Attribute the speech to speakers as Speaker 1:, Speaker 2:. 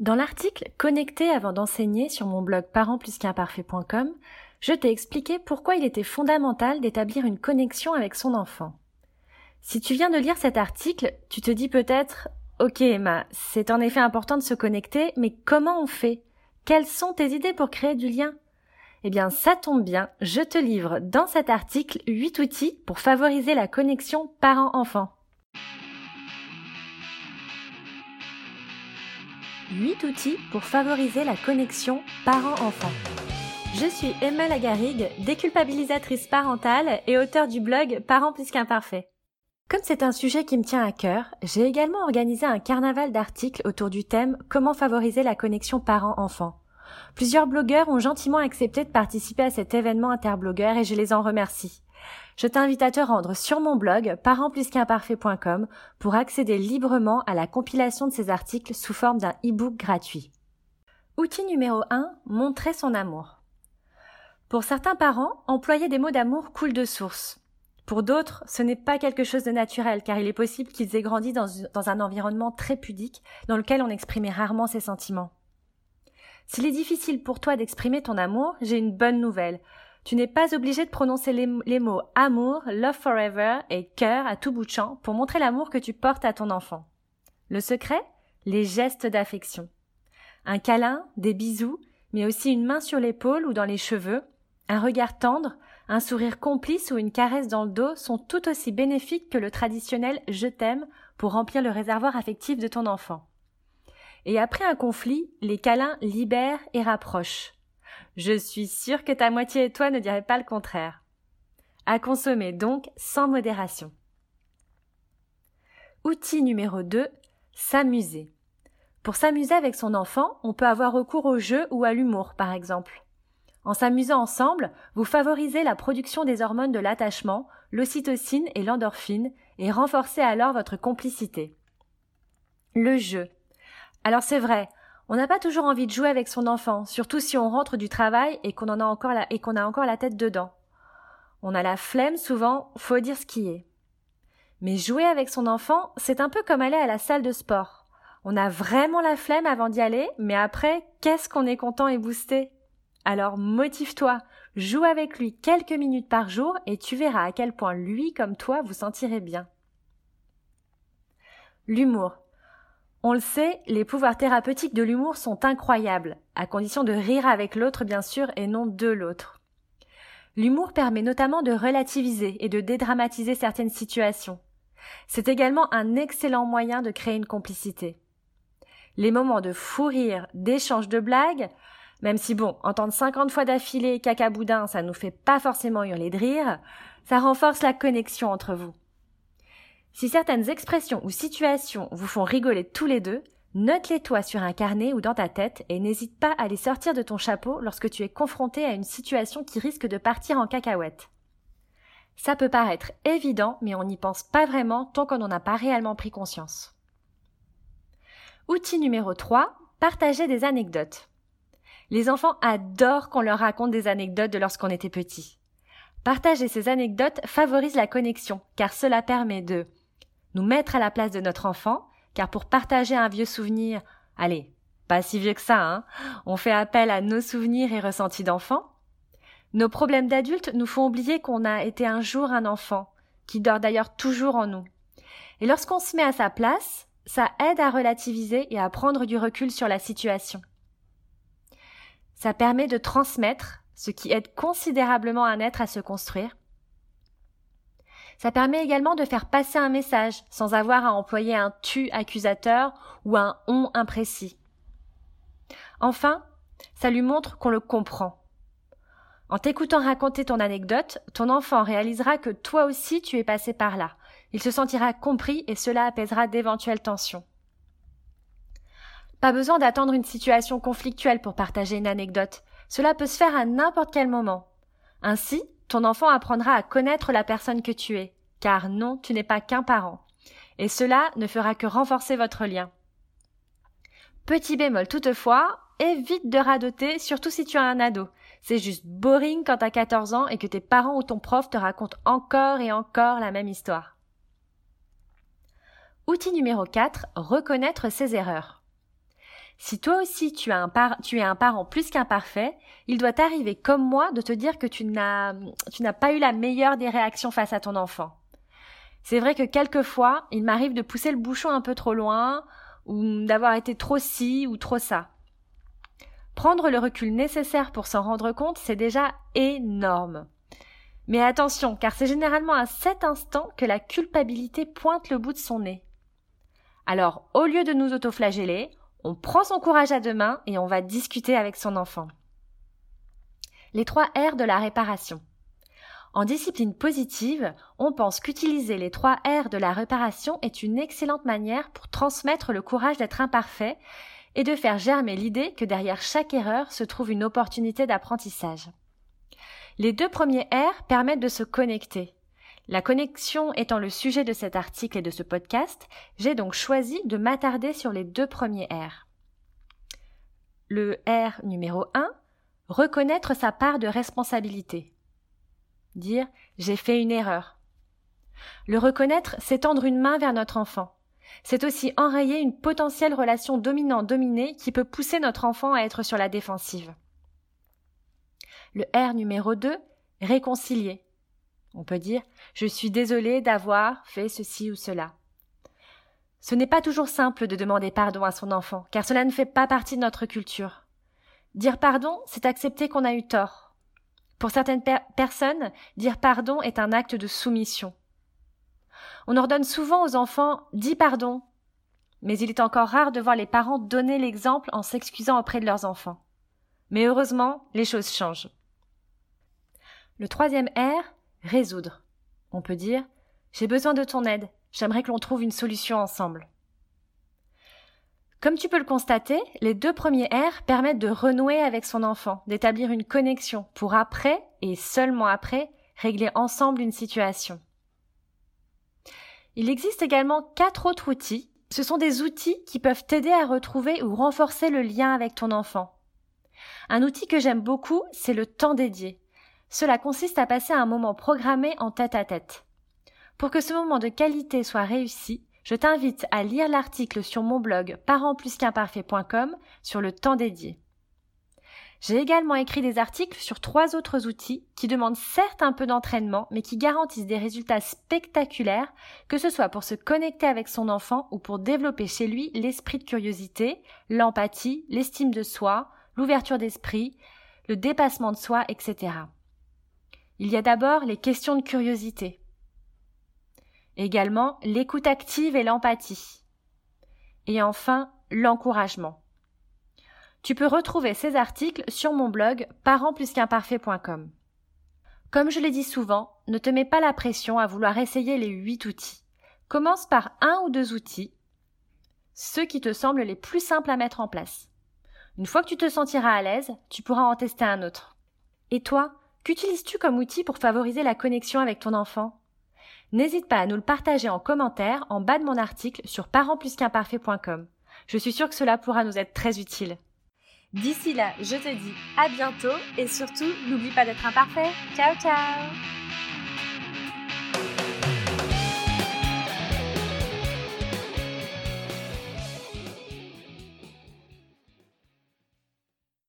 Speaker 1: Dans l'article Connecté avant d'enseigner sur mon blog parentsplusqu'imparfait.com, je t'ai expliqué pourquoi il était fondamental d'établir une connexion avec son enfant. Si tu viens de lire cet article, tu te dis peut-être Ok Emma, c'est en effet important de se connecter, mais comment on fait? Quelles sont tes idées pour créer du lien? Eh bien, ça tombe bien, je te livre dans cet article 8 outils pour favoriser la connexion parent-enfant. 8 outils pour favoriser la connexion parent-enfant. Je suis Emma Lagarigue, déculpabilisatrice parentale et auteur du blog Parents plus qu'imparfaits. Comme c'est un sujet qui me tient à cœur, j'ai également organisé un carnaval d'articles autour du thème Comment favoriser la connexion parent-enfant. Plusieurs blogueurs ont gentiment accepté de participer à cet événement interblogueur et je les en remercie. Je t'invite à te rendre sur mon blog parentsplusqu'imparfait.com pour accéder librement à la compilation de ces articles sous forme d'un e-book gratuit. Outil numéro 1, montrer son amour. Pour certains parents, employer des mots d'amour coule de source. Pour d'autres, ce n'est pas quelque chose de naturel car il est possible qu'ils aient grandi dans, dans un environnement très pudique dans lequel on exprimait rarement ses sentiments. S'il est difficile pour toi d'exprimer ton amour, j'ai une bonne nouvelle. Tu n'es pas obligé de prononcer les, mots amour, love forever et cœur à tout bout de champ pour montrer l'amour que tu portes à ton enfant. Le secret? Les gestes d'affection. Un câlin, des bisous, mais aussi une main sur l'épaule ou dans les cheveux, un regard tendre, un sourire complice ou une caresse dans le dos sont tout aussi bénéfiques que le traditionnel je t'aime pour remplir le réservoir affectif de ton enfant. Et après un conflit, les câlins libèrent et rapprochent. Je suis sûre que ta moitié et toi ne diraient pas le contraire. À consommer donc sans modération. Outil numéro 2. S'amuser. Pour s'amuser avec son enfant, on peut avoir recours au jeu ou à l'humour, par exemple. En s'amusant ensemble, vous favorisez la production des hormones de l'attachement, l'ocytocine et l'endorphine, et renforcez alors votre complicité. Le jeu. Alors c'est vrai, on n'a pas toujours envie de jouer avec son enfant, surtout si on rentre du travail et qu'on en a encore et qu'on a encore la tête dedans. On a la flemme souvent, faut dire ce qui est. Mais jouer avec son enfant, c'est un peu comme aller à la salle de sport. On a vraiment la flemme avant d'y aller, mais après, qu'est-ce qu'on est content et boosté? Alors motive-toi, joue avec lui quelques minutes par jour et tu verras à quel point lui comme toi vous sentirez bien. L'humour. On le sait, les pouvoirs thérapeutiques de l'humour sont incroyables, à condition de rire avec l'autre bien sûr et non de l'autre. L'humour permet notamment de relativiser et de dédramatiser certaines situations. C'est également un excellent moyen de créer une complicité. Les moments de fou rire, d'échange de blagues, même si bon, entendre 50 fois d'affilée caca boudin, ça nous fait pas forcément hurler de rire, ça renforce la connexion entre vous. Si certaines expressions ou situations vous font rigoler tous les deux, note-les toi sur un carnet ou dans ta tête et n'hésite pas à les sortir de ton chapeau lorsque tu es confronté à une situation qui risque de partir en cacahuète. Ça peut paraître évident, mais on n'y pense pas vraiment tant qu'on n'en a pas réellement pris conscience. Outil numéro 3, partager des anecdotes. Les enfants adorent qu'on leur raconte des anecdotes de lorsqu'on était petit. Partager ces anecdotes favorise la connexion, car cela permet de nous mettre à la place de notre enfant, car pour partager un vieux souvenir, allez, pas si vieux que ça, hein, on fait appel à nos souvenirs et ressentis d'enfant. Nos problèmes d'adultes nous font oublier qu'on a été un jour un enfant, qui dort d'ailleurs toujours en nous. Et lorsqu'on se met à sa place, ça aide à relativiser et à prendre du recul sur la situation. Ça permet de transmettre, ce qui aide considérablement un être à se construire, ça permet également de faire passer un message sans avoir à employer un tu accusateur ou un on imprécis. Enfin, ça lui montre qu'on le comprend. En t'écoutant raconter ton anecdote, ton enfant réalisera que toi aussi tu es passé par là. Il se sentira compris et cela apaisera d'éventuelles tensions. Pas besoin d'attendre une situation conflictuelle pour partager une anecdote. Cela peut se faire à n'importe quel moment. Ainsi, ton enfant apprendra à connaître la personne que tu es, car non, tu n'es pas qu'un parent. Et cela ne fera que renforcer votre lien. Petit bémol toutefois, évite de radoter, surtout si tu as un ado. C'est juste boring quand t'as 14 ans et que tes parents ou ton prof te racontent encore et encore la même histoire. Outil numéro 4, reconnaître ses erreurs. Si toi aussi tu, as un tu es un parent plus qu'imparfait, il doit t'arriver comme moi de te dire que tu n'as, tu n'as pas eu la meilleure des réactions face à ton enfant. C'est vrai que quelquefois, il m'arrive de pousser le bouchon un peu trop loin, ou d'avoir été trop ci ou trop ça. Prendre le recul nécessaire pour s'en rendre compte, c'est déjà énorme. Mais attention, car c'est généralement à cet instant que la culpabilité pointe le bout de son nez. Alors, au lieu de nous autoflageller, on prend son courage à deux mains et on va discuter avec son enfant. Les trois R de la réparation. En discipline positive, on pense qu'utiliser les trois R de la réparation est une excellente manière pour transmettre le courage d'être imparfait et de faire germer l'idée que derrière chaque erreur se trouve une opportunité d'apprentissage. Les deux premiers R permettent de se connecter. La connexion étant le sujet de cet article et de ce podcast, j'ai donc choisi de m'attarder sur les deux premiers R. Le R numéro 1, reconnaître sa part de responsabilité. Dire j'ai fait une erreur. Le reconnaître, c'est tendre une main vers notre enfant. C'est aussi enrayer une potentielle relation dominant-dominée qui peut pousser notre enfant à être sur la défensive. Le R numéro 2, réconcilier. On peut dire Je suis désolé d'avoir fait ceci ou cela. Ce n'est pas toujours simple de demander pardon à son enfant, car cela ne fait pas partie de notre culture. Dire pardon, c'est accepter qu'on a eu tort. Pour certaines personnes, dire pardon est un acte de soumission. On ordonne souvent aux enfants Dis pardon. Mais il est encore rare de voir les parents donner l'exemple en s'excusant auprès de leurs enfants. Mais heureusement, les choses changent. Le troisième R, résoudre. On peut dire J'ai besoin de ton aide, j'aimerais que l'on trouve une solution ensemble. Comme tu peux le constater, les deux premiers R permettent de renouer avec son enfant, d'établir une connexion pour après, et seulement après, régler ensemble une situation. Il existe également quatre autres outils. Ce sont des outils qui peuvent t'aider à retrouver ou renforcer le lien avec ton enfant. Un outil que j'aime beaucoup, c'est le temps dédié. Cela consiste à passer un moment programmé en tête à tête. Pour que ce moment de qualité soit réussi, je t'invite à lire l'article sur mon blog parentplusqu'imparfait.com sur le temps dédié. J'ai également écrit des articles sur trois autres outils qui demandent certes un peu d'entraînement, mais qui garantissent des résultats spectaculaires, que ce soit pour se connecter avec son enfant ou pour développer chez lui l'esprit de curiosité, l'empathie, l'estime de soi, l'ouverture d'esprit, le dépassement de soi, etc. Il y a d'abord les questions de curiosité. Également l'écoute active et l'empathie. Et enfin l'encouragement. Tu peux retrouver ces articles sur mon blog parentplusqu'imparfait.com. Comme je l'ai dit souvent, ne te mets pas la pression à vouloir essayer les huit outils. Commence par un ou deux outils, ceux qui te semblent les plus simples à mettre en place. Une fois que tu te sentiras à l'aise, tu pourras en tester un autre. Et toi, Qu'utilises-tu comme outil pour favoriser la connexion avec ton enfant? N'hésite pas à nous le partager en commentaire en bas de mon article sur parentplusqu'imparfait.com. Je suis sûre que cela pourra nous être très utile. D'ici là, je te dis à bientôt et surtout, n'oublie pas d'être imparfait. Ciao ciao